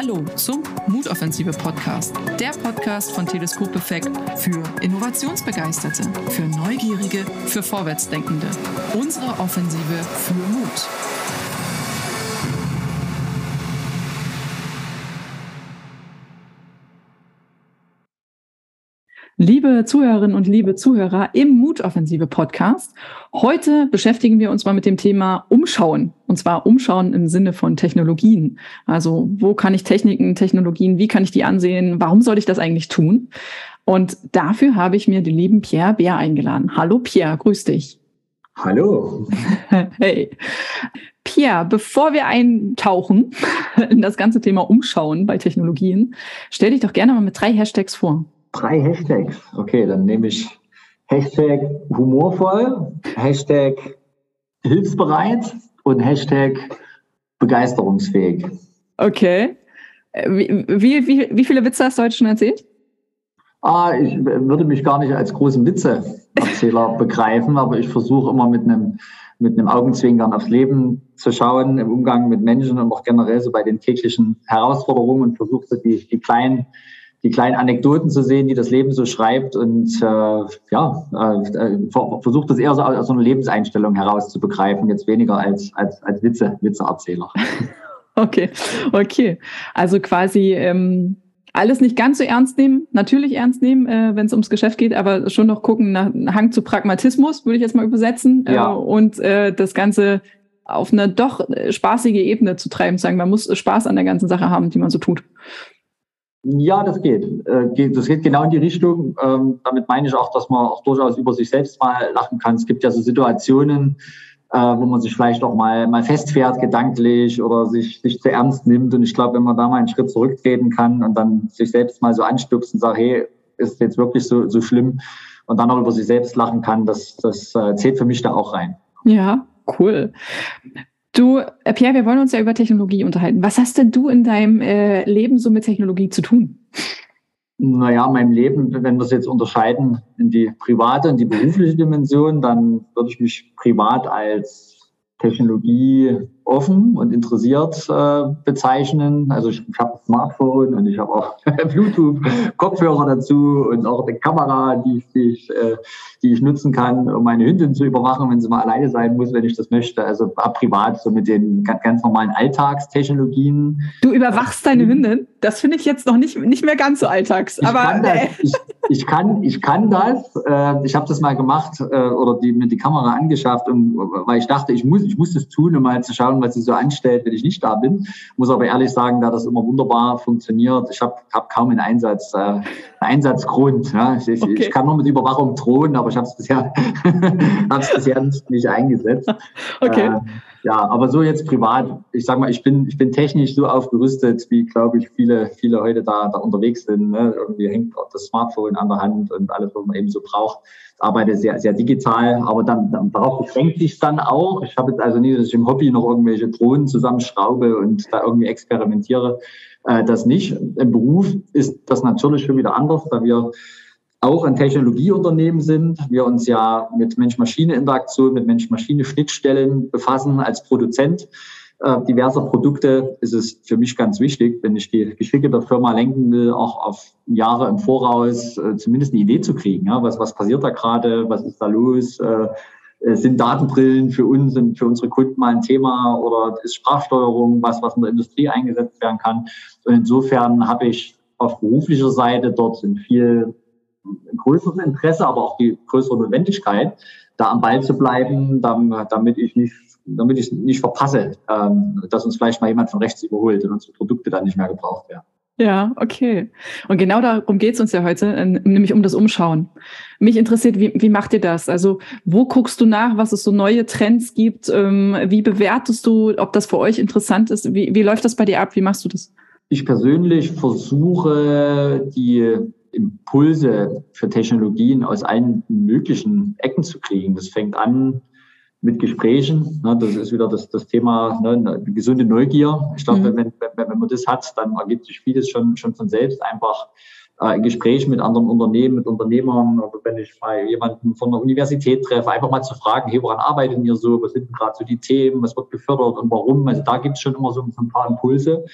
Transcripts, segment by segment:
Hallo zum Mutoffensive Podcast, der Podcast von Teleskop Effekt für Innovationsbegeisterte, für Neugierige, für Vorwärtsdenkende. Unsere Offensive für Mut. Liebe Zuhörerinnen und liebe Zuhörer im Mutoffensive Podcast. Heute beschäftigen wir uns mal mit dem Thema Umschauen. Und zwar Umschauen im Sinne von Technologien. Also wo kann ich Techniken, Technologien, wie kann ich die ansehen? Warum soll ich das eigentlich tun? Und dafür habe ich mir den lieben Pierre Bär eingeladen. Hallo Pierre, grüß dich. Hallo. Hey. Pierre, bevor wir eintauchen in das ganze Thema Umschauen bei Technologien, stell dich doch gerne mal mit drei Hashtags vor. Drei Hashtags. Okay, dann nehme ich Hashtag humorvoll, Hashtag hilfsbereit und Hashtag begeisterungsfähig. Okay. Äh, wie, wie, wie, wie viele Witze hast du heute schon erzählt? Ah, ich würde mich gar nicht als großen Witzeerzähler begreifen, aber ich versuche immer mit einem, mit einem Augenzwinkern aufs Leben zu schauen, im Umgang mit Menschen und auch generell so bei den täglichen Herausforderungen und versuche so die, die kleinen die kleinen Anekdoten zu sehen, die das Leben so schreibt und äh, ja, äh, versucht das eher so aus so einer Lebenseinstellung heraus zu begreifen, jetzt weniger als, als, als Witze, Witzeerzähler. Okay, okay. Also quasi ähm, alles nicht ganz so ernst nehmen, natürlich ernst nehmen, äh, wenn es ums Geschäft geht, aber schon noch gucken nach Hang zu Pragmatismus, würde ich jetzt mal übersetzen. Äh, ja. Äh, und äh, das Ganze auf eine doch spaßige Ebene zu treiben, sagen, man muss Spaß an der ganzen Sache haben, die man so tut. Ja, das geht. Äh, das geht genau in die Richtung. Ähm, damit meine ich auch, dass man auch durchaus über sich selbst mal lachen kann. Es gibt ja so Situationen, äh, wo man sich vielleicht auch mal, mal festfährt gedanklich oder sich, sich zu ernst nimmt. Und ich glaube, wenn man da mal einen Schritt zurücktreten kann und dann sich selbst mal so anstupst und sagt, hey, ist jetzt wirklich so, so schlimm und dann auch über sich selbst lachen kann, das, das äh, zählt für mich da auch rein. Ja, cool. Du, äh, Pierre, wir wollen uns ja über Technologie unterhalten. Was hast denn du in deinem äh, Leben so mit Technologie zu tun? Naja, meinem Leben, wenn wir es jetzt unterscheiden in die private und die berufliche Dimension, dann würde ich mich privat als Technologie offen und interessiert äh, bezeichnen. Also ich, ich habe ein Smartphone und ich habe auch Bluetooth-Kopfhörer dazu und auch eine Kamera, die, die, ich, äh, die ich nutzen kann, um meine Hündin zu überwachen, wenn sie mal alleine sein muss, wenn ich das möchte. Also privat so mit den ganz, ganz normalen Alltagstechnologien. Du überwachst deine Hündin? Das finde ich jetzt noch nicht, nicht mehr ganz so alltags. Ich aber kann das, ich, ich, kann, ich kann das. Äh, ich habe das mal gemacht äh, oder die, mir die Kamera angeschafft, und, weil ich dachte, ich muss, ich muss das tun, um mal zu schauen, was sie so anstellt, wenn ich nicht da bin. Muss aber ehrlich sagen, da das immer wunderbar funktioniert. Ich habe hab kaum einen Einsatz, äh, einen Einsatzgrund. Ja. Ich, okay. ich, kann nur mit Überwachung drohen, aber ich habe es bisher, hab's bisher nicht, nicht eingesetzt. Okay. Äh, ja, aber so jetzt privat, ich sag mal, ich bin, ich bin technisch so aufgerüstet, wie glaube ich viele, viele heute da, da unterwegs sind. Ne? Irgendwie hängt auch das Smartphone an der Hand und alles, was man eben so braucht. Ich arbeite sehr, sehr digital, aber dann, dann darauf beschränkt sich dann auch. Ich habe jetzt also nie, dass ich im Hobby noch irgendwelche Drohnen zusammenschraube und da irgendwie experimentiere. Äh, das nicht. Im Beruf ist das natürlich schon wieder anders, da wir auch ein Technologieunternehmen sind. Wir uns ja mit Mensch-Maschine-Interaktion, mit Mensch-Maschine-Schnittstellen befassen als Produzent äh, diverser Produkte ist es für mich ganz wichtig, wenn ich die Geschicke der Firma lenken will, auch auf Jahre im Voraus äh, zumindest eine Idee zu kriegen. Ja? Was, was passiert da gerade? Was ist da los? Äh, sind Datenbrillen für uns und für unsere Kunden mal ein Thema oder ist Sprachsteuerung was, was in der Industrie eingesetzt werden kann? Und insofern habe ich auf beruflicher Seite dort in viel größeres Interesse, aber auch die größere Notwendigkeit, da am Ball zu bleiben, damit ich nicht, damit ich nicht verpasse, ähm, dass uns vielleicht mal jemand von rechts überholt und unsere Produkte dann nicht mehr gebraucht werden. Ja, okay. Und genau darum geht's uns ja heute, ähm, nämlich um das Umschauen. Mich interessiert, wie, wie macht ihr das? Also wo guckst du nach, was es so neue Trends gibt? Ähm, wie bewertest du, ob das für euch interessant ist? Wie, wie läuft das bei dir ab? Wie machst du das? Ich persönlich versuche, die Impulse für Technologien aus allen möglichen Ecken zu kriegen. Das fängt an mit Gesprächen. Ne, das ist wieder das, das Thema ne, gesunde Neugier. Ich glaube, mhm. wenn, wenn, wenn man das hat, dann ergibt sich vieles schon, schon von selbst. Einfach äh, ein Gespräch mit anderen Unternehmen, mit Unternehmern oder wenn ich mal jemanden von der Universität treffe, einfach mal zu fragen, hey, woran arbeitet ihr so? Was sind gerade so die Themen? Was wird gefördert und warum? Also da gibt es schon immer so ein paar Impulse.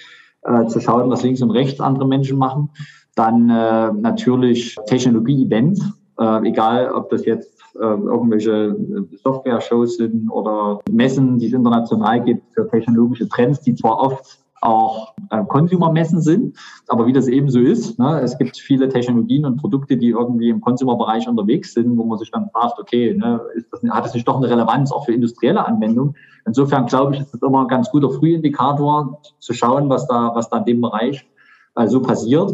äh, zu schauen, was links und rechts andere Menschen machen. Dann äh, natürlich Technologie-Events, äh, egal ob das jetzt äh, irgendwelche Software-Shows sind oder Messen, die es international gibt für technologische Trends, die zwar oft auch äh, Consumer-Messen sind. Aber wie das eben so ist, ne, es gibt viele Technologien und Produkte, die irgendwie im Consumer-Bereich unterwegs sind, wo man sich dann fragt, okay, ne, ist das, hat das nicht doch eine Relevanz auch für industrielle Anwendungen? Insofern glaube ich, ist es immer ein ganz guter Frühindikator zu schauen, was da, was da in dem Bereich äh, so passiert.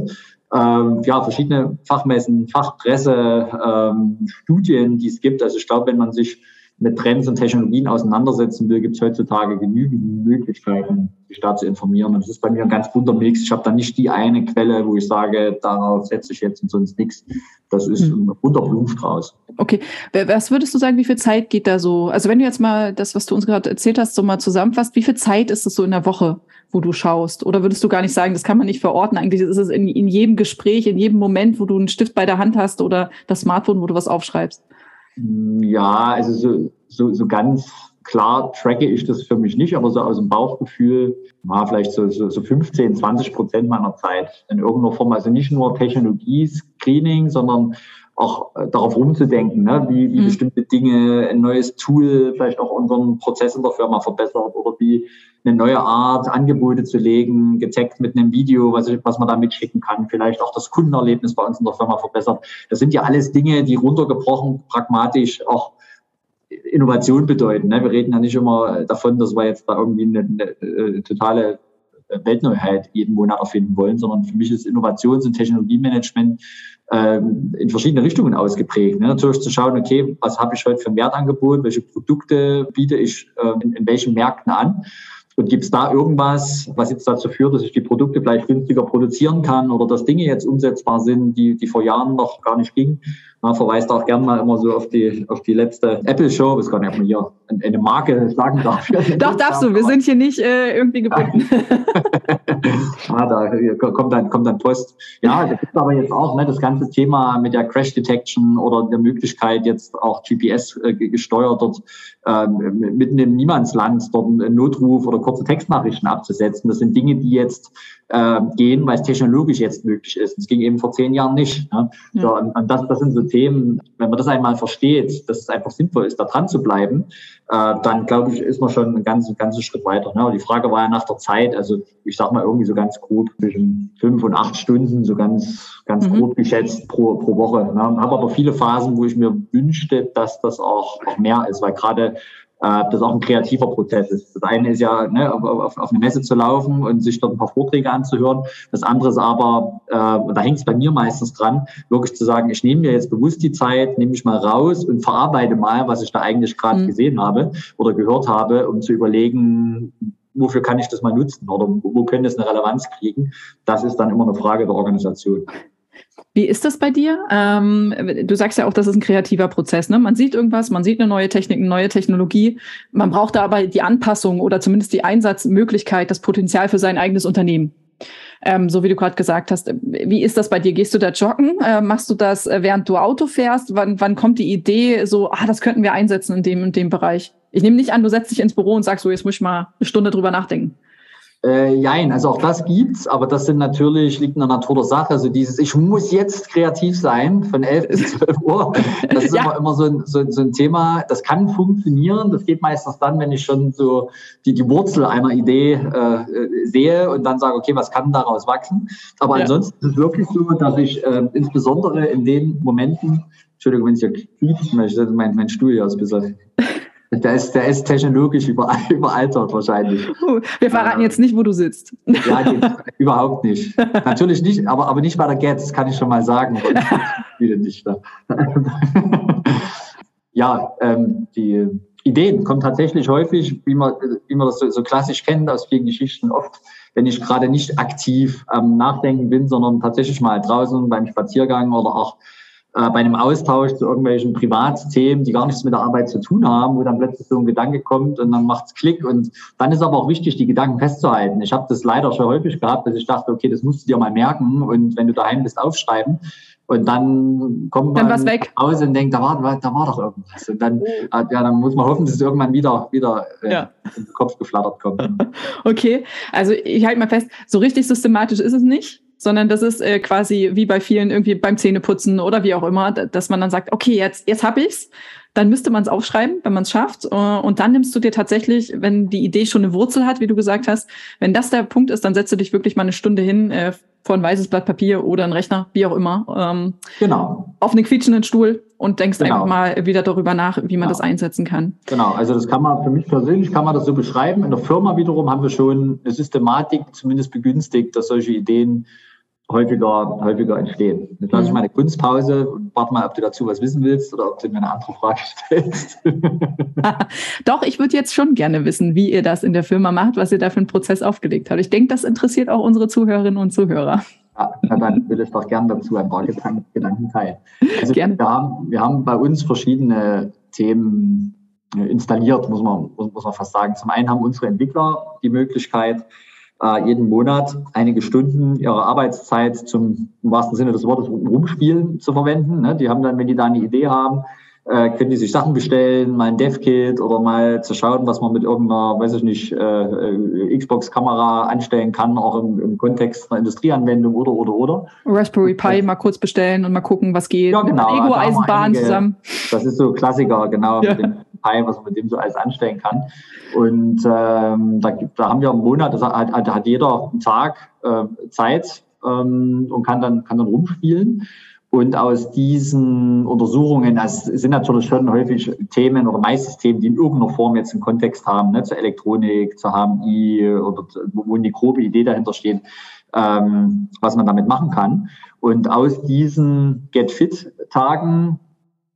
Ähm, ja, verschiedene Fachmessen, Fachpresse, ähm, Studien, die es gibt. Also ich glaube, wenn man sich mit Trends und Technologien auseinandersetzen will, gibt es heutzutage genügend Möglichkeiten, sich da zu informieren. Und das ist bei mir ein ganz bunter Mix. Ich habe da nicht die eine Quelle, wo ich sage, darauf setze ich jetzt und sonst nichts. Das ist hm. ein bunter Blumenstrauß. Okay. Was würdest du sagen, wie viel Zeit geht da so? Also wenn du jetzt mal das, was du uns gerade erzählt hast, so mal zusammenfasst, wie viel Zeit ist es so in der Woche, wo du schaust? Oder würdest du gar nicht sagen, das kann man nicht verorten? Eigentlich ist es in, in jedem Gespräch, in jedem Moment, wo du einen Stift bei der Hand hast oder das Smartphone, wo du was aufschreibst. Ja, also so, so, so ganz klar tracke ich das für mich nicht, aber so aus dem Bauchgefühl war vielleicht so, so, so 15, 20 Prozent meiner Zeit in irgendeiner Form. Also nicht nur Technologie-Screening, sondern auch äh, darauf rumzudenken, ne? wie, wie mhm. bestimmte Dinge, ein neues Tool vielleicht auch unseren Prozess in der Firma verbessert oder wie eine neue Art, Angebote zu legen, getaggt mit einem Video, was, was man da mitschicken kann, vielleicht auch das Kundenerlebnis bei uns in der Firma verbessert. Das sind ja alles Dinge, die runtergebrochen pragmatisch auch Innovation bedeuten. Ne? Wir reden ja nicht immer davon, dass wir jetzt da irgendwie eine, eine, eine äh, totale Weltneuheit jeden Monat erfinden wollen, sondern für mich ist Innovations- und Technologiemanagement ähm, in verschiedene Richtungen ausgeprägt. Ne? Natürlich zu schauen, okay, was habe ich heute für ein Wertangebot, welche Produkte biete ich äh, in, in welchen Märkten an und gibt es da irgendwas, was jetzt dazu führt, dass ich die Produkte vielleicht günstiger produzieren kann oder dass Dinge jetzt umsetzbar sind, die, die vor Jahren noch gar nicht gingen? Man verweist auch gerne mal immer so auf die, auf die letzte Apple-Show. Gar nicht, ob man hier eine Marke sagen darf. Doch, darfst du. Wir sind hier nicht äh, irgendwie gebunden. ah, da kommt dann, kommt dann Post. Ja, da gibt aber jetzt auch ne, das ganze Thema mit der Crash Detection oder der Möglichkeit, jetzt auch GPS äh, gesteuert dort äh, mitten im Niemandsland dort einen Notruf oder kurze Textnachrichten abzusetzen. Das sind Dinge, die jetzt äh, gehen, weil es technologisch jetzt möglich ist. Das ging eben vor zehn Jahren nicht. Ne? Ja. So, und, und das, das sind so Themen, wenn man das einmal versteht, dass es einfach sinnvoll ist, da dran zu bleiben, äh, dann glaube ich, ist man schon einen ganzen, ganzen Schritt weiter. Ne? Und die Frage war ja nach der Zeit, also ich sag mal irgendwie so ganz grob zwischen fünf und acht Stunden, so ganz, ganz mhm. grob geschätzt pro, pro Woche. Ne? Habe aber viele Phasen, wo ich mir wünschte, dass das auch, auch mehr ist, weil gerade äh, das auch ein kreativer Prozess ist. Das eine ist ja, ne, auf, auf eine Messe zu laufen und sich dort ein paar Vorträge anzuhören. Das andere ist aber, äh, da hängt es bei mir meistens dran, wirklich zu sagen, ich nehme mir jetzt bewusst die Zeit, nehme ich mal raus und verarbeite mal, was ich da eigentlich gerade mhm. gesehen habe oder gehört habe, um zu überlegen, wofür kann ich das mal nutzen oder wo könnte es eine Relevanz kriegen. Das ist dann immer eine Frage der Organisation. Wie ist das bei dir? Ähm, du sagst ja auch, das ist ein kreativer Prozess. Ne? Man sieht irgendwas, man sieht eine neue Technik, eine neue Technologie. Man braucht da aber die Anpassung oder zumindest die Einsatzmöglichkeit, das Potenzial für sein eigenes Unternehmen. Ähm, so wie du gerade gesagt hast. Wie ist das bei dir? Gehst du da joggen? Äh, machst du das, äh, während du Auto fährst? Wann, wann kommt die Idee, so, ah, das könnten wir einsetzen in dem und dem Bereich? Ich nehme nicht an, du setzt dich ins Büro und sagst so, jetzt muss ich mal eine Stunde drüber nachdenken. Äh, jein, also auch das gibt's, aber das sind natürlich, liegt in der Natur der Sache. Also dieses, ich muss jetzt kreativ sein von 11 bis 12 Uhr. Das ist ja. immer, immer so ein, so, so, ein Thema. Das kann funktionieren. Das geht meistens dann, wenn ich schon so die, die Wurzel einer Idee äh, sehe und dann sage, okay, was kann daraus wachsen? Aber ja. ansonsten ist es wirklich so, dass ich äh, insbesondere in den Momenten, Entschuldigung, wenn es hier quietscht, mein, mein Stuhl hier ist ein bisschen der ist, der ist technologisch überaltert wahrscheinlich. Wir verraten äh, jetzt nicht, wo du sitzt. Ja, nee, überhaupt nicht. Natürlich nicht, aber, aber nicht bei der Get, das kann ich schon mal sagen. Viele nicht. ja, ähm, die Ideen kommen tatsächlich häufig, wie man, wie man das so, so klassisch kennt aus vielen Geschichten, oft, wenn ich gerade nicht aktiv am ähm, Nachdenken bin, sondern tatsächlich mal draußen beim Spaziergang oder auch äh, bei einem Austausch zu irgendwelchen Privatthemen, die gar nichts mit der Arbeit zu tun haben, wo dann plötzlich so ein Gedanke kommt und dann macht's Klick und dann ist aber auch wichtig, die Gedanken festzuhalten. Ich habe das leider schon häufig gehabt, dass ich dachte, okay, das musst du dir mal merken und wenn du daheim bist, aufschreiben. Und dann kommt man dann weg. nach Hause und denkt, da war, da war doch irgendwas. Und dann, oh. ja, dann muss man hoffen, dass es irgendwann wieder, wieder äh, ja. in den Kopf geflattert kommt. okay, also ich halte mal fest, so richtig systematisch ist es nicht sondern das ist äh, quasi wie bei vielen irgendwie beim Zähneputzen oder wie auch immer, dass man dann sagt, okay, jetzt, jetzt hab ich's. Dann müsste man es aufschreiben, wenn man es schafft. Äh, und dann nimmst du dir tatsächlich, wenn die Idee schon eine Wurzel hat, wie du gesagt hast, wenn das der Punkt ist, dann setzt du dich wirklich mal eine Stunde hin äh, vor ein weißes Blatt Papier oder ein Rechner, wie auch immer. Ähm, genau. Auf einen quietschenden Stuhl und denkst genau. einfach mal wieder darüber nach, wie man genau. das einsetzen kann. Genau, also das kann man für mich persönlich kann man das so beschreiben. In der Firma wiederum haben wir schon eine Systematik zumindest begünstigt, dass solche Ideen häufiger, häufiger entstehen. Jetzt lasse ich meine Kunstpause und warte mal, ob du dazu was wissen willst oder ob du mir eine andere Frage stellst. Doch, ich würde jetzt schon gerne wissen, wie ihr das in der Firma macht, was ihr da für einen Prozess aufgelegt habt. Ich denke, das interessiert auch unsere Zuhörerinnen und Zuhörer. Ja, dann will ich doch gerne dazu ein paar Gedanken teilen. Also gerne. Wir, haben, wir haben bei uns verschiedene Themen äh, installiert, muss man, muss man fast sagen. Zum einen haben unsere Entwickler die Möglichkeit, äh, jeden Monat einige Stunden ihrer Arbeitszeit zum im wahrsten Sinne des Wortes Rumspielen zu verwenden. Ne? Die haben dann, wenn die da eine Idee haben, äh, können die sich Sachen bestellen, mal ein Dev-Kit oder mal zu schauen, was man mit irgendeiner, weiß ich nicht, äh, Xbox-Kamera anstellen kann, auch im, im, Kontext einer Industrieanwendung oder, oder, oder. Raspberry Pi mal kurz bestellen und mal gucken, was geht. Ja, genau. Ego-Eisenbahn also zusammen. Das ist so Klassiker, genau, ja. mit dem Pi, was man mit dem so alles anstellen kann. Und ähm, da, da haben wir im Monat, das hat, hat, hat jeder einen Tag äh, Zeit ähm, und kann dann, kann dann rumspielen. Und aus diesen Untersuchungen, das sind natürlich schon häufig Themen oder meistens Themen, die in irgendeiner Form jetzt einen Kontext haben, ne, zur Elektronik, zur HMI oder wo die grobe Idee dahinter steht, ähm, was man damit machen kann. Und aus diesen Get Fit-Tagen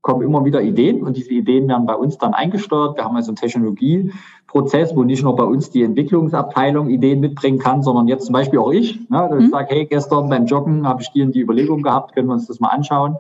kommen immer wieder Ideen und diese Ideen werden bei uns dann eingesteuert. Wir haben also einen Technologieprozess, wo nicht nur bei uns die Entwicklungsabteilung Ideen mitbringen kann, sondern jetzt zum Beispiel auch ich. Ne, dass mhm. ich sage, hey, gestern beim Joggen habe ich die und die Überlegung gehabt, können wir uns das mal anschauen.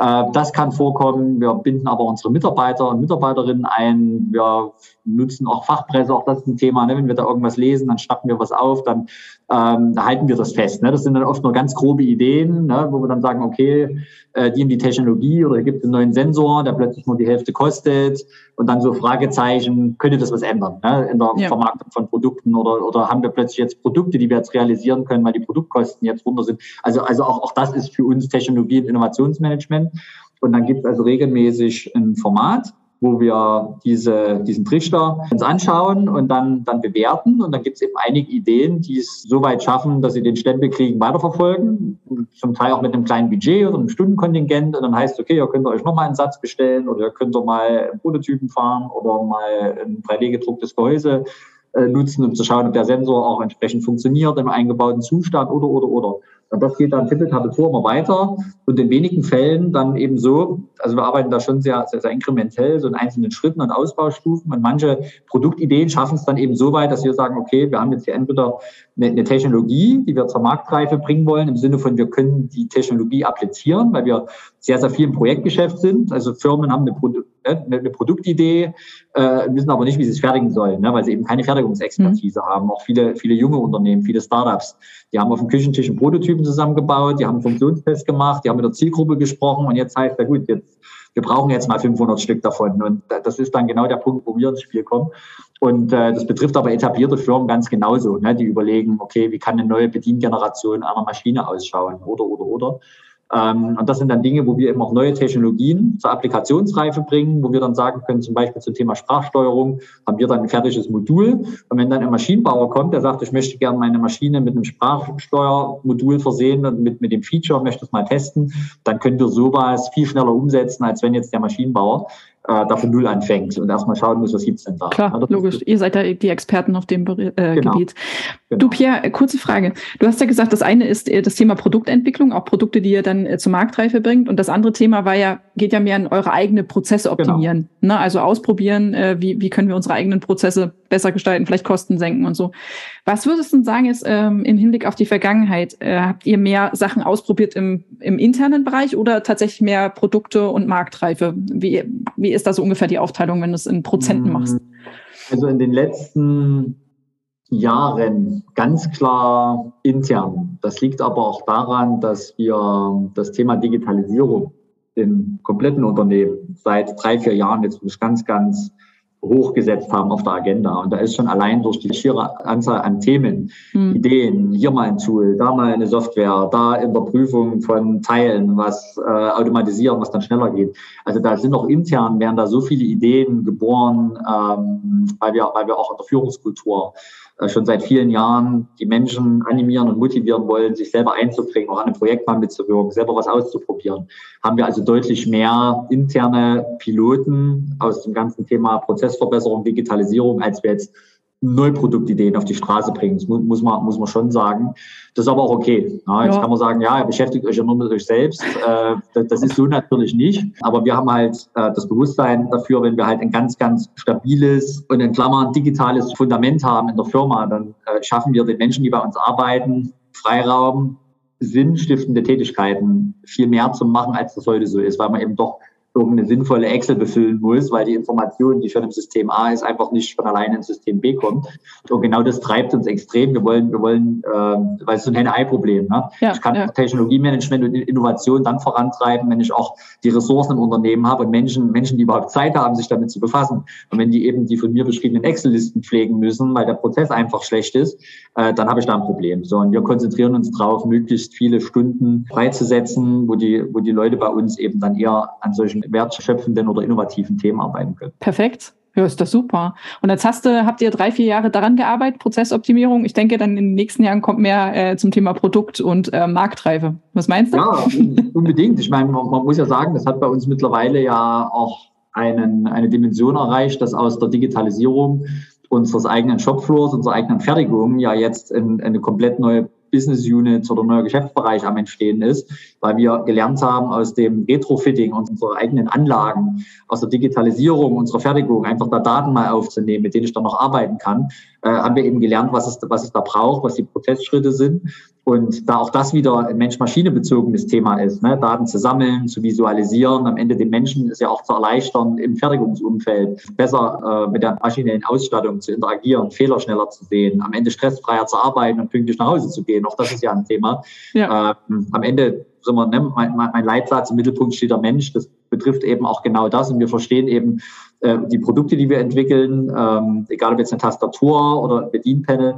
Äh, das kann vorkommen. Wir binden aber unsere Mitarbeiter und Mitarbeiterinnen ein. Wir nutzen auch Fachpresse, auch das ist ein Thema. Ne? Wenn wir da irgendwas lesen, dann schnappen wir was auf, dann ähm, halten wir das fest. Ne? Das sind dann oft nur ganz grobe Ideen, ne? wo wir dann sagen, okay, äh, die in die Technologie oder gibt es einen neuen Sensor, der plötzlich nur die Hälfte kostet und dann so Fragezeichen, könnte das was ändern ne? in der ja. Vermarktung von Produkten oder, oder haben wir plötzlich jetzt Produkte, die wir jetzt realisieren können, weil die Produktkosten jetzt runter sind. Also, also auch, auch das ist für uns Technologie- und Innovationsmanagement. Und dann gibt es also regelmäßig ein Format, wo wir diese, diesen Trichter uns anschauen und dann, dann bewerten. Und dann gibt es eben einige Ideen, die es so weit schaffen, dass sie den Stempel kriegen, weiterverfolgen. Zum Teil auch mit einem kleinen Budget oder einem Stundenkontingent. Und dann heißt, okay, ihr könnt euch nochmal einen Satz bestellen oder ihr könnt mal Prototypen fahren oder mal ein 3D-gedrucktes Gehäuse äh, nutzen, um zu schauen, ob der Sensor auch entsprechend funktioniert im eingebauten Zustand oder, oder, oder. Das geht dann tippeltappeltor immer weiter. Und in wenigen Fällen dann eben so, also wir arbeiten da schon sehr, sehr, sehr inkrementell, so in einzelnen Schritten und Ausbaustufen. Und manche Produktideen schaffen es dann eben so weit, dass wir sagen, okay, wir haben jetzt hier entweder eine, eine Technologie, die wir zur Marktreife bringen wollen, im Sinne von, wir können die Technologie applizieren, weil wir sehr, sehr viel im Projektgeschäft sind. Also Firmen haben eine, Produ ne, eine, eine Produktidee, äh, wissen aber nicht, wie sie es fertigen sollen, ne, weil sie eben keine Fertigungsexpertise mhm. haben. Auch viele, viele junge Unternehmen, viele Startups, die haben auf dem Küchentisch einen Prototypen zusammengebaut, die haben einen Funktionstest gemacht, die haben mit der Zielgruppe gesprochen und jetzt heißt, ja gut, jetzt, wir brauchen jetzt mal 500 Stück davon. Und das ist dann genau der Punkt, wo wir ins Spiel kommen. Und äh, das betrifft aber etablierte Firmen ganz genauso. Ne? Die überlegen, okay, wie kann eine neue Bediengeneration einer Maschine ausschauen oder, oder, oder. Ähm, und das sind dann Dinge, wo wir eben auch neue Technologien zur Applikationsreife bringen, wo wir dann sagen können, zum Beispiel zum Thema Sprachsteuerung haben wir dann ein fertiges Modul. Und wenn dann ein Maschinenbauer kommt, der sagt, ich möchte gerne meine Maschine mit einem Sprachsteuermodul versehen und mit, mit dem Feature möchte es mal testen, dann können wir sowas viel schneller umsetzen, als wenn jetzt der Maschinenbauer äh, da von Null anfängt und erstmal schauen muss, was gibt's denn da. Klar, ja, logisch. Ihr seid ja die Experten auf dem äh, genau. Gebiet. Genau. Du, Pierre, kurze Frage. Du hast ja gesagt, das eine ist äh, das Thema Produktentwicklung, auch Produkte, die ihr dann äh, zur Marktreife bringt. Und das andere Thema war ja, geht ja mehr an eure eigene Prozesse genau. optimieren. Genau. Ne? Also ausprobieren, äh, wie, wie können wir unsere eigenen Prozesse besser gestalten, vielleicht Kosten senken und so. Was würdest du sagen jetzt ähm, im Hinblick auf die Vergangenheit? Äh, habt ihr mehr Sachen ausprobiert im, im internen Bereich oder tatsächlich mehr Produkte und Marktreife? Wie, wie ist da so ungefähr die Aufteilung, wenn du es in Prozenten machst? Also in den letzten Jahren ganz klar intern. Das liegt aber auch daran, dass wir das Thema Digitalisierung im kompletten Unternehmen seit drei, vier Jahren jetzt ganz, ganz hochgesetzt haben auf der Agenda. Und da ist schon allein durch die schiere Anzahl an Themen, hm. Ideen, hier mal ein Tool, da mal eine Software, da in der Prüfung von Teilen, was äh, automatisieren, was dann schneller geht. Also da sind auch intern, werden da so viele Ideen geboren, ähm, weil, wir, weil wir auch in der Führungskultur schon seit vielen Jahren die Menschen animieren und motivieren wollen, sich selber einzubringen, auch an einem Projekt mal mitzuwirken, selber was auszuprobieren. Haben wir also deutlich mehr interne Piloten aus dem ganzen Thema Prozessverbesserung, Digitalisierung, als wir jetzt Neuproduktideen auf die Straße bringen. Das muss man, muss man schon sagen. Das ist aber auch okay. Ja, jetzt ja. kann man sagen, ja, ihr beschäftigt euch ja nur mit euch selbst. Äh, das, das, ist so natürlich nicht. Aber wir haben halt äh, das Bewusstsein dafür, wenn wir halt ein ganz, ganz stabiles und in Klammern digitales Fundament haben in der Firma, dann äh, schaffen wir den Menschen, die bei uns arbeiten, Freiraum, sinnstiftende Tätigkeiten viel mehr zu machen, als das heute so ist, weil man eben doch irgendeine sinnvolle Excel befüllen muss, weil die Information, die schon im System A ist, einfach nicht von alleine ins System B kommt. Und genau das treibt uns extrem. Wir wollen, wir wollen, äh, weil es ist so ein Henne-Ei-Problem. Ne? Ja, ich kann ja. Technologiemanagement und Innovation dann vorantreiben, wenn ich auch die Ressourcen im Unternehmen habe und Menschen, Menschen, die überhaupt Zeit haben, sich damit zu befassen. Und wenn die eben die von mir beschriebenen Excel-Listen pflegen müssen, weil der Prozess einfach schlecht ist, äh, dann habe ich da ein Problem. So, und wir konzentrieren uns darauf, möglichst viele Stunden freizusetzen, wo die, wo die Leute bei uns eben dann eher an solchen wertschöpfenden oder innovativen Themen arbeiten können. Perfekt. Ja, ist das super. Und jetzt hast du, habt ihr drei, vier Jahre daran gearbeitet, Prozessoptimierung. Ich denke, dann in den nächsten Jahren kommt mehr äh, zum Thema Produkt und äh, Marktreife. Was meinst du? Ja, unbedingt. Ich meine, man, man, muss ja sagen, das hat bei uns mittlerweile ja auch einen, eine Dimension erreicht, dass aus der Digitalisierung unseres eigenen Shopfloors, unserer eigenen Fertigung ja jetzt in, eine komplett neue Business Unit oder neuer Geschäftsbereich am Entstehen ist, weil wir gelernt haben aus dem Retrofitting unserer eigenen Anlagen, aus der Digitalisierung unserer Fertigung, einfach da Daten mal aufzunehmen, mit denen ich dann noch arbeiten kann, äh, haben wir eben gelernt, was es, was es da braucht, was die Prozessschritte sind. Und da auch das wieder ein Mensch-Maschine-bezogenes Thema ist, ne? Daten zu sammeln, zu visualisieren, am Ende den Menschen ist ja auch zu erleichtern, im Fertigungsumfeld besser äh, mit der maschinellen Ausstattung zu interagieren, Fehler schneller zu sehen, am Ende stressfreier zu arbeiten und pünktlich nach Hause zu gehen. Auch das ist ja ein Thema. Ja. Ähm, am Ende wir, ne, mein, mein Leitsatz im Mittelpunkt steht der Mensch. Das betrifft eben auch genau das. Und wir verstehen eben äh, die Produkte, die wir entwickeln, ähm, egal ob jetzt eine Tastatur oder ein Bedienpanel,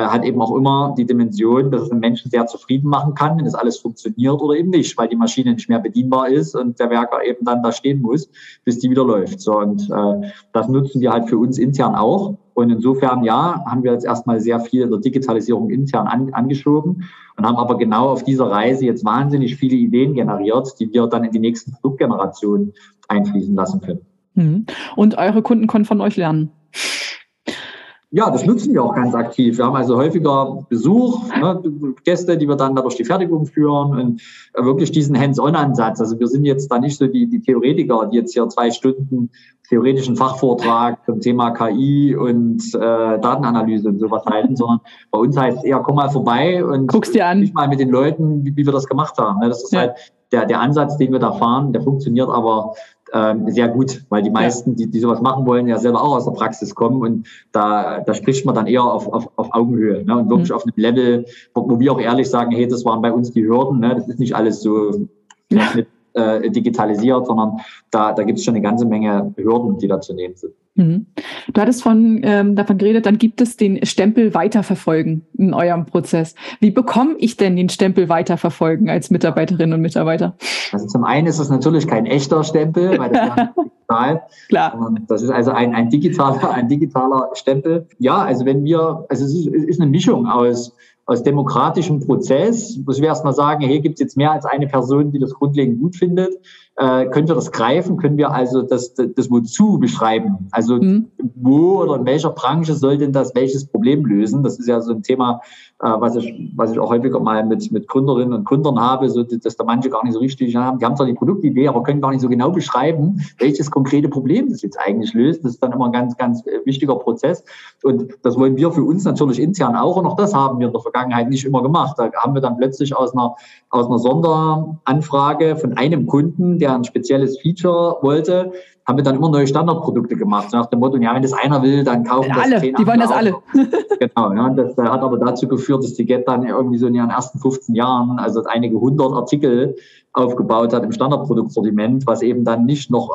hat eben auch immer die Dimension, dass es den Menschen sehr zufrieden machen kann, wenn das alles funktioniert oder eben nicht, weil die Maschine nicht mehr bedienbar ist und der Werker eben dann da stehen muss, bis die wieder läuft. So, und äh, das nutzen wir halt für uns intern auch. Und insofern, ja, haben wir jetzt erstmal sehr viel in der Digitalisierung intern an, angeschoben und haben aber genau auf dieser Reise jetzt wahnsinnig viele Ideen generiert, die wir dann in die nächsten Produktgenerationen einfließen lassen können. Mhm. Und eure Kunden können von euch lernen. Ja, das nutzen wir auch ganz aktiv. Wir haben also häufiger Besuch, ne, Gäste, die wir dann durch die Fertigung führen und äh, wirklich diesen Hands-on-Ansatz. Also wir sind jetzt da nicht so die, die Theoretiker, die jetzt hier zwei Stunden theoretischen Fachvortrag zum Thema KI und äh, Datenanalyse und sowas halten, sondern bei uns heißt es eher, komm mal vorbei und guck's dir an. mal mit den Leuten, wie, wie wir das gemacht haben. Ne? Das ist ja. halt der, der Ansatz, den wir da fahren, der funktioniert aber ähm, sehr gut, weil die meisten, die, die sowas machen wollen, ja selber auch aus der Praxis kommen und da, da spricht man dann eher auf, auf, auf Augenhöhe ne? und wirklich mhm. auf einem Level, wo, wo wir auch ehrlich sagen, hey, das waren bei uns die Hürden, ne? das ist nicht alles so ja. äh, digitalisiert, sondern da, da gibt es schon eine ganze Menge Hürden, die da zu nehmen sind. Mhm. Du hattest von, ähm, davon geredet, dann gibt es den Stempel weiterverfolgen in eurem Prozess. Wie bekomme ich denn den Stempel weiterverfolgen als Mitarbeiterin und Mitarbeiter? Also zum einen ist es natürlich kein echter Stempel, weil das ist ja digital. Klar. Das ist also ein, ein digitaler, ein digitaler Stempel. Ja, also wenn wir, also es ist, es ist eine Mischung aus aus demokratischem Prozess, muss wir erstmal sagen, hier gibt es jetzt mehr als eine Person, die das grundlegend gut findet äh, können wir das greifen? Können wir also das, das, das Wozu beschreiben? Also mhm. wo oder in welcher Branche soll denn das welches Problem lösen? Das ist ja so ein Thema, was, ich, was ich auch häufiger mal mit, mit Gründerinnen und Gründern habe, so, dass da manche gar nicht so richtig haben. Die haben zwar die Produktidee, aber können gar nicht so genau beschreiben, welches konkrete Problem das jetzt eigentlich löst. Das ist dann immer ein ganz, ganz äh, wichtiger Prozess. Und das wollen wir für uns natürlich intern auch. Und auch das haben wir in der Vergangenheit nicht immer gemacht. Da haben wir dann plötzlich aus einer, aus einer Sonderanfrage von einem Kunden, der ein spezielles Feature wollte, haben wir dann immer neue Standardprodukte gemacht. So nach dem Motto, ja, wenn das einer will, dann kaufen das alle, zehn Die wollen das alle. genau, ja, das äh, hat aber dazu geführt, dass die Get dann irgendwie so in ihren ersten 15 Jahren, also einige hundert Artikel aufgebaut hat im Standardproduktsortiment, was eben dann nicht noch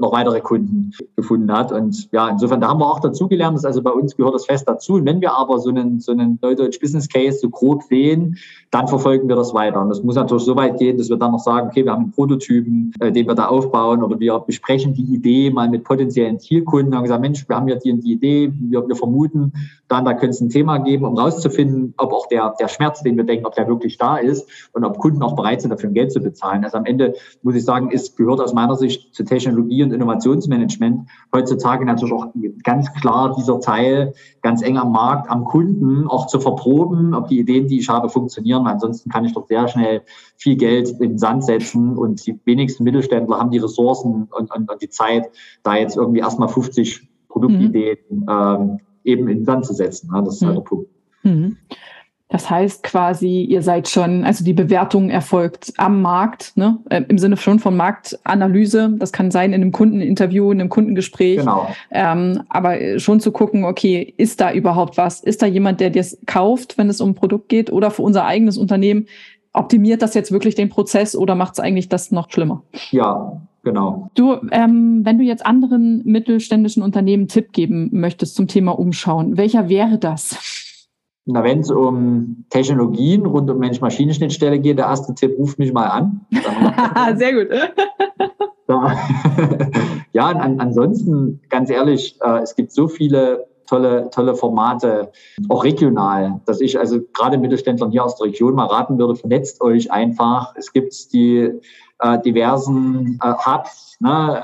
noch weitere Kunden gefunden hat. Und ja, insofern, da haben wir auch dazugelernt, dass also bei uns gehört das fest dazu. Und wenn wir aber so einen, so einen Neudeutsch Business Case so grob sehen, dann verfolgen wir das weiter. Und das muss natürlich so weit gehen, dass wir dann noch sagen, okay, wir haben einen Prototypen, äh, den wir da aufbauen oder wir besprechen die Idee mal mit potenziellen Zielkunden und haben gesagt, Mensch, wir haben ja die, die Idee, wir, wir vermuten, dann da könnte es ein Thema geben, um rauszufinden, ob auch der, der Schmerz, den wir denken, ob der wirklich da ist und ob Kunden auch bereit sind, dafür Geld zu bezahlen. Also am Ende muss ich sagen, es gehört aus meiner Sicht Technologie Technologie- und Innovationsmanagement heutzutage natürlich auch ganz klar dieser Teil ganz eng am Markt, am Kunden auch zu verproben, ob die Ideen, die ich habe, funktionieren. Ansonsten kann ich doch sehr schnell viel Geld in den Sand setzen und die wenigsten Mittelständler haben die Ressourcen und, und, und die Zeit, da jetzt irgendwie erstmal 50 Produktideen mhm. ähm, eben in den Sand zu setzen. Ja, das ist halt mhm. der Punkt. Mhm. Das heißt quasi, ihr seid schon, also die Bewertung erfolgt am Markt, ne? Äh, im Sinne schon von Marktanalyse. Das kann sein in einem Kundeninterview, in einem Kundengespräch. Genau. Ähm, aber schon zu gucken, okay, ist da überhaupt was? Ist da jemand, der das kauft, wenn es um ein Produkt geht? Oder für unser eigenes Unternehmen, optimiert das jetzt wirklich den Prozess oder macht es eigentlich das noch schlimmer? Ja, Genau. Du, ähm, wenn du jetzt anderen mittelständischen Unternehmen Tipp geben möchtest zum Thema Umschauen, welcher wäre das? Na, wenn es um Technologien rund um Mensch-Maschine-Schnittstelle geht, der erste Tipp ruft mich mal an. Sehr gut. ja, an, ansonsten, ganz ehrlich, äh, es gibt so viele tolle, tolle Formate, auch regional, dass ich also gerade Mittelständlern hier aus der Region mal raten würde, vernetzt euch einfach. Es gibt die äh, diversen äh, Hubs ne,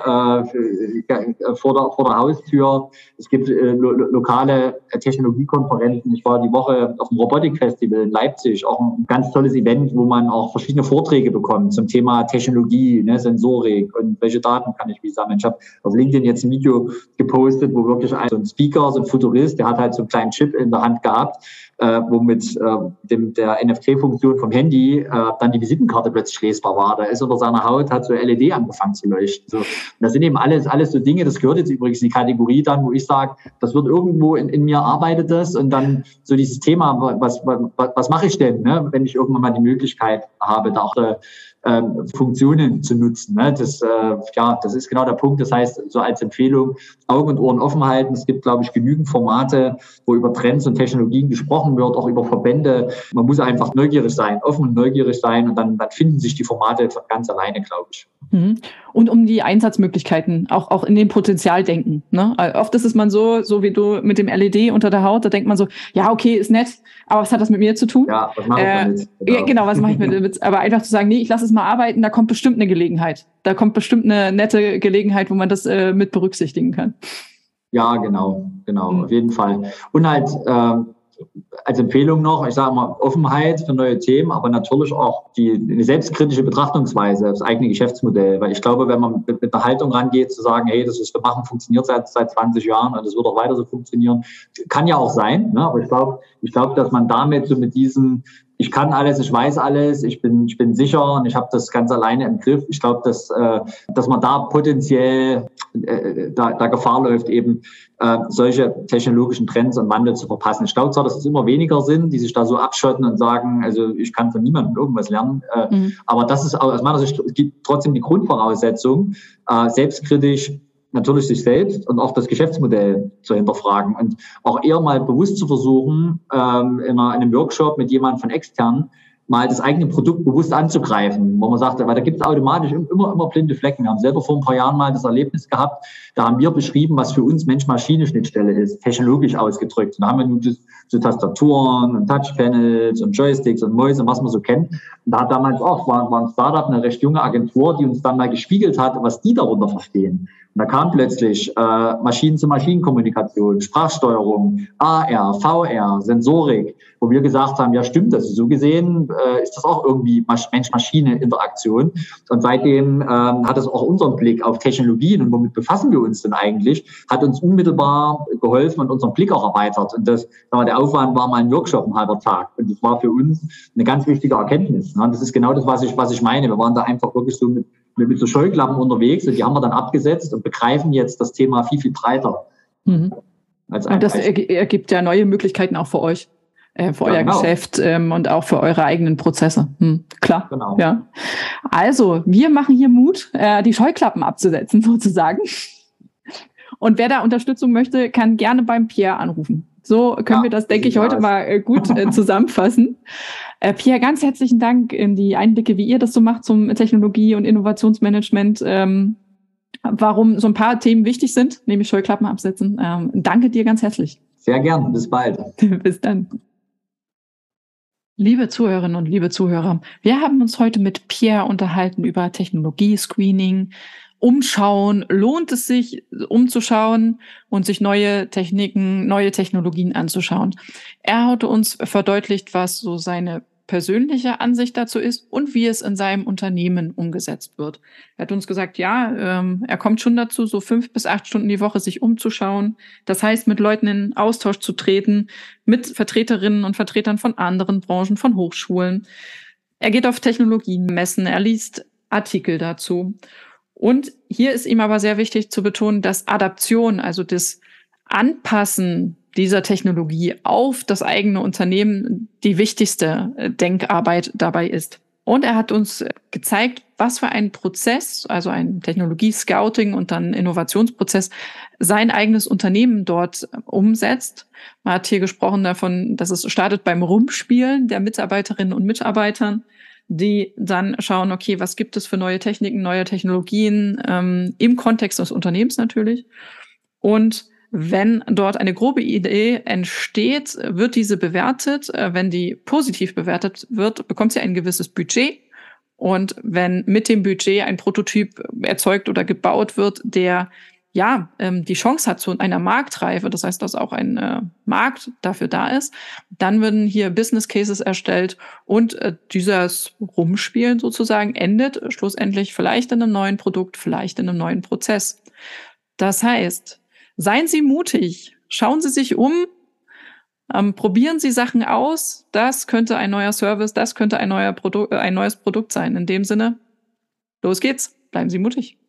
äh, vor, der, vor der Haustür. Es gibt äh, lo lokale Technologiekonferenzen. Ich war die Woche auf dem Robotik-Festival in Leipzig, auch ein ganz tolles Event, wo man auch verschiedene Vorträge bekommt zum Thema Technologie, ne, Sensorik und welche Daten kann ich wie sammeln. Ich habe auf LinkedIn jetzt ein Video gepostet, wo wirklich ein, so ein Speaker, so ein Futurist, der hat halt so einen kleinen Chip in der Hand gehabt äh, wo mit äh, dem, der NFC-Funktion vom Handy äh, dann die Visitenkarte plötzlich lesbar war. Da ist unter seiner Haut, hat so LED angefangen zu leuchten. So. Und das sind eben alles, alles so Dinge, das gehört jetzt übrigens in die Kategorie dann, wo ich sage, das wird irgendwo in, in mir arbeitet das und dann so dieses Thema, was, was, was mache ich denn, ne, wenn ich irgendwann mal die Möglichkeit habe, da auch äh, ähm, Funktionen zu nutzen. Ne? Das, äh, ja, das ist genau der Punkt. Das heißt, so als Empfehlung Augen und Ohren offen halten. Es gibt, glaube ich, genügend Formate, wo über Trends und Technologien gesprochen wird, auch über Verbände. Man muss einfach neugierig sein, offen und neugierig sein und dann, dann finden sich die Formate von ganz alleine, glaube ich. Mhm. Und um die Einsatzmöglichkeiten, auch, auch in dem Potenzial denken. Ne? Oft ist es man so, so wie du mit dem LED unter der Haut, da denkt man so, ja, okay, ist nett, aber was hat das mit mir zu tun? Ja, was mache ich äh, damit? Genau. Ja, genau, was mache ich mit, aber einfach zu sagen, nee, ich lasse es mal arbeiten, da kommt bestimmt eine Gelegenheit. Da kommt bestimmt eine nette Gelegenheit, wo man das äh, mit berücksichtigen kann. Ja, genau, genau, mhm. auf jeden Fall. Und halt, ähm, als Empfehlung noch, ich sage mal, Offenheit für neue Themen, aber natürlich auch die, eine selbstkritische Betrachtungsweise, das eigene Geschäftsmodell. Weil ich glaube, wenn man mit, mit einer Haltung rangeht, zu sagen, hey, das, was wir machen, funktioniert seit, seit 20 Jahren und das wird auch weiter so funktionieren, kann ja auch sein. Ne? Aber ich glaube, ich glaube, dass man damit so mit diesem ich kann alles, ich weiß alles, ich bin, ich bin sicher und ich habe das ganz alleine im Griff. Ich glaube, dass, äh, dass man da potenziell äh, da, da Gefahr läuft, eben äh, solche technologischen Trends und Wandel zu verpassen. Ich glaube zwar, dass es immer weniger sind, die sich da so abschotten und sagen, also ich kann von niemandem irgendwas lernen, äh, mhm. aber das ist aus meiner Sicht gibt trotzdem die Grundvoraussetzung, äh, selbstkritisch natürlich sich selbst und auch das Geschäftsmodell zu hinterfragen und auch eher mal bewusst zu versuchen, ähm, in, einer, in einem Workshop mit jemandem von extern mal das eigene Produkt bewusst anzugreifen, wo man sagt, weil da gibt es automatisch immer, immer blinde Flecken. Wir haben selber vor ein paar Jahren mal das Erlebnis gehabt, da haben wir beschrieben, was für uns Mensch-Maschine-Schnittstelle ist, technologisch ausgedrückt. Und da haben wir nun so Tastaturen und Touchpanels und Joysticks und Mäuse, was man so kennt. Und da hat damals auch, war, war ein Startup, eine recht junge Agentur, die uns dann mal gespiegelt hat, was die darunter verstehen. Und da kam plötzlich äh, Maschinen-zu-Maschinen-Kommunikation, Sprachsteuerung, AR, VR, Sensorik, wo wir gesagt haben, ja stimmt das. So gesehen äh, ist das auch irgendwie Mensch-Maschine-Interaktion. Und seitdem ähm, hat es auch unseren Blick auf Technologien und womit befassen wir uns denn eigentlich, hat uns unmittelbar geholfen und unseren Blick auch erweitert. Und das, der Aufwand war mal ein Workshop, ein halber Tag. Und das war für uns eine ganz wichtige Erkenntnis. Und das ist genau das, was ich, was ich meine. Wir waren da einfach wirklich so mit mit so Scheuklappen unterwegs und die haben wir dann abgesetzt und begreifen jetzt das Thema viel, viel breiter. Mhm. Und das ergibt ja neue Möglichkeiten auch für euch, äh, für ja, euer genau. Geschäft ähm, und auch für eure eigenen Prozesse. Hm, klar. Genau. Ja. Also, wir machen hier Mut, äh, die Scheuklappen abzusetzen, sozusagen. Und wer da Unterstützung möchte, kann gerne beim Pierre anrufen. So können ja, wir das, denke ich, heute mal äh, gut äh, zusammenfassen. Äh, Pierre, ganz herzlichen Dank in die Einblicke, wie ihr das so macht zum Technologie- und Innovationsmanagement. Ähm, warum so ein paar Themen wichtig sind, nämlich Scheuklappen absetzen. Ähm, danke dir ganz herzlich. Sehr gern. Bis bald. Bis dann. Liebe Zuhörerinnen und liebe Zuhörer, wir haben uns heute mit Pierre unterhalten über Technologie-Screening, umschauen? Lohnt es sich, umzuschauen und sich neue Techniken, neue Technologien anzuschauen? Er hatte uns verdeutlicht, was so seine persönliche Ansicht dazu ist und wie es in seinem Unternehmen umgesetzt wird. Er hat uns gesagt, ja, ähm, er kommt schon dazu, so fünf bis acht Stunden die Woche sich umzuschauen. Das heißt, mit Leuten in Austausch zu treten, mit Vertreterinnen und Vertretern von anderen Branchen, von Hochschulen. Er geht auf Technologien messen, er liest Artikel dazu. Und hier ist ihm aber sehr wichtig zu betonen, dass Adaption, also das Anpassen dieser Technologie auf das eigene Unternehmen die wichtigste äh, Denkarbeit dabei ist. Und er hat uns gezeigt, was für ein Prozess, also ein Technologie-Scouting und dann Innovationsprozess, sein eigenes Unternehmen dort äh, umsetzt. Man hat hier gesprochen davon, dass es startet beim Rumspielen der Mitarbeiterinnen und Mitarbeitern die dann schauen, okay, was gibt es für neue Techniken, neue Technologien ähm, im Kontext des Unternehmens natürlich. Und wenn dort eine grobe Idee entsteht, wird diese bewertet. Äh, wenn die positiv bewertet wird, bekommt sie ein gewisses Budget. Und wenn mit dem Budget ein Prototyp erzeugt oder gebaut wird, der ja, ähm, die Chance hat zu einer Marktreife, das heißt, dass auch ein äh, Markt dafür da ist, dann werden hier Business Cases erstellt und äh, dieses Rumspielen sozusagen endet schlussendlich vielleicht in einem neuen Produkt, vielleicht in einem neuen Prozess. Das heißt, seien Sie mutig, schauen Sie sich um, ähm, probieren Sie Sachen aus. Das könnte ein neuer Service, das könnte ein, neuer Produ äh, ein neues Produkt sein. In dem Sinne, los geht's, bleiben Sie mutig.